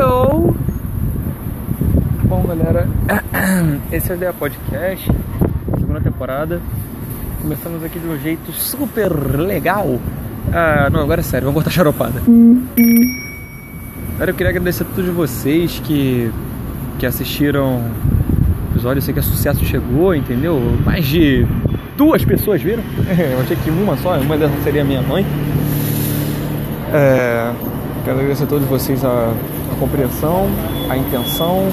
Hello! Bom, galera, esse é o Ideia Podcast, segunda temporada. Começamos aqui de um jeito super legal. Ah, não, agora é sério, vamos botar charopada. Galera, eu queria agradecer a todos vocês que, que assistiram o episódio. Eu sei que o sucesso chegou, entendeu? Mais de duas pessoas viram. Eu achei que uma só, uma dessas seria minha mãe. É, quero agradecer a todos vocês a, a compreensão, a intenção,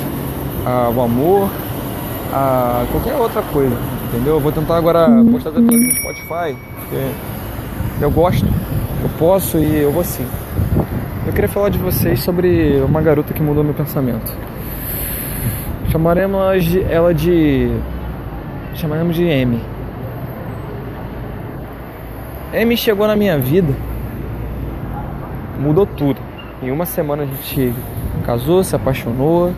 a, o amor, a qualquer outra coisa, entendeu? Eu vou tentar agora postar tudo no Spotify, porque eu gosto, eu posso e eu vou sim. Eu queria falar de vocês sobre uma garota que mudou meu pensamento. Chamaremos ela de, ela de chamaremos de M. M chegou na minha vida mudou tudo. Em uma semana a gente casou, se apaixonou,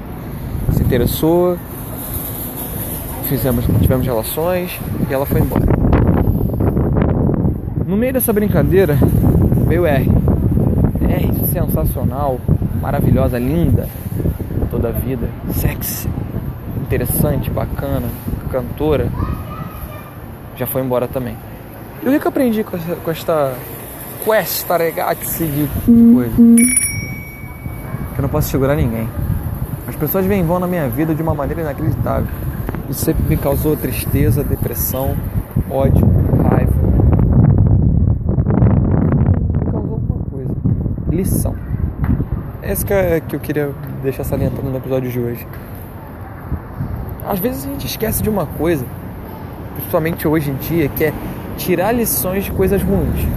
se interessou, fizemos, tivemos relações e ela foi embora. No meio dessa brincadeira veio R. R sensacional, maravilhosa, linda, toda a vida, sexy, interessante, bacana, cantora, já foi embora também. E o que eu aprendi com esta questa ragazzi de coisa. Que eu não posso segurar ninguém. As pessoas vêm e vão na minha vida de uma maneira inacreditável. Isso sempre me causou tristeza, depressão, ódio, raiva. Me causou alguma coisa. Lição. Essa que, é, que eu queria deixar salientando no episódio de hoje. Às vezes a gente esquece de uma coisa, principalmente hoje em dia, que é tirar lições de coisas ruins.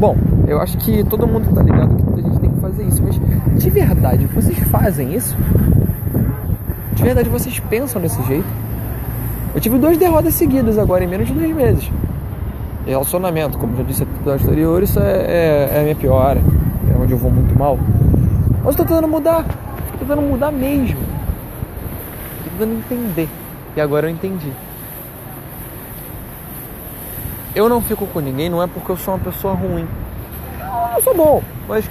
Bom, eu acho que todo mundo tá ligado que a gente tem que fazer isso, mas de verdade, vocês fazem isso? De verdade, vocês pensam desse jeito? Eu tive duas derrotas seguidas agora em menos de dois meses. Relacionamento, como já disse no episódio anterior, isso é, é, é, a minha pior, é onde eu vou muito mal. Mas eu tô tentando mudar, tô tentando mudar mesmo. Tô tentando entender. E agora eu entendi eu não fico com ninguém não é porque eu sou uma pessoa ruim. Eu sou bom, mas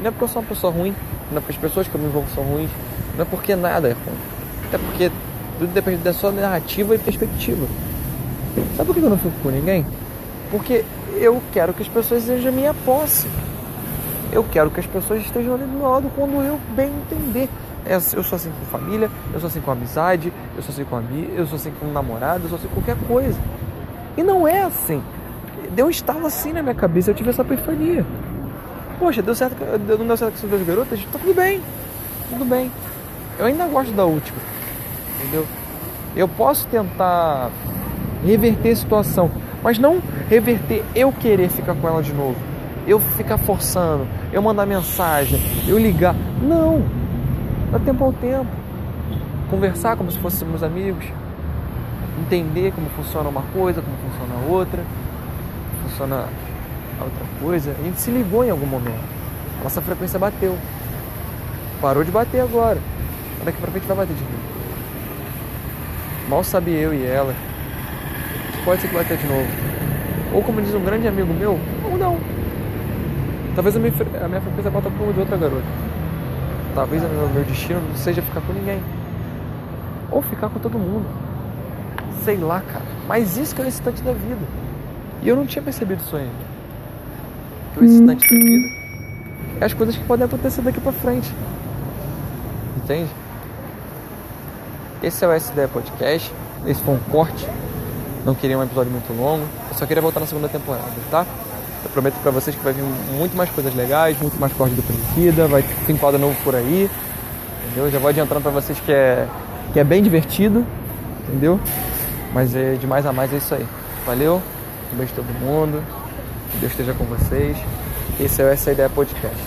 não é porque eu sou uma pessoa ruim, não é porque as pessoas que eu me envolvo são ruins, não é porque nada é ruim. É porque tudo depende da sua narrativa e perspectiva. Sabe por que eu não fico com ninguém? Porque eu quero que as pessoas sejam minha posse. Eu quero que as pessoas estejam ali do meu lado quando eu bem entender. É, eu sou assim com família, eu sou assim com amizade, eu sou assim com amigo, eu sou assim com namorado, eu sou assim com qualquer coisa. E não é assim. Deu um estalo assim na minha cabeça, eu tive essa epifania. Poxa, deu certo, não deu certo com essas duas garotas? Tá tudo bem, tudo bem. Eu ainda gosto da última, entendeu? Eu posso tentar reverter a situação, mas não reverter eu querer ficar com ela de novo. Eu ficar forçando, eu mandar mensagem, eu ligar. Não! Dá tempo ao tempo. Conversar como se fôssemos amigos entender como funciona uma coisa, como funciona a outra, funciona a outra coisa. A gente se ligou em algum momento. A nossa frequência bateu. Parou de bater agora. Daqui pra frente vai bater de novo. Mal sabe eu e ela. Pode ser que bater de novo. Ou como diz um grande amigo meu, ou não. Talvez a minha, a minha frequência bata com de outra garota. Talvez o meu destino não seja ficar com ninguém. Ou ficar com todo mundo sei lá, cara. Mas isso que é o excitante da vida. E eu não tinha percebido isso ainda. Que o excitante da vida é as coisas que podem acontecer daqui pra frente. Entende? Esse é o SDE Podcast. Esse foi um corte. Não queria um episódio muito longo. Eu só queria voltar na segunda temporada, tá? Eu prometo pra vocês que vai vir muito mais coisas legais, muito mais corte do Conhecida, vai ter quadro novo por aí. Entendeu? Já vou adiantando pra vocês que é, que é bem divertido. Entendeu? Mas é de mais a mais é isso aí. Valeu, um beijo a todo mundo, que Deus esteja com vocês. Esse é o Essa Ideia Podcast.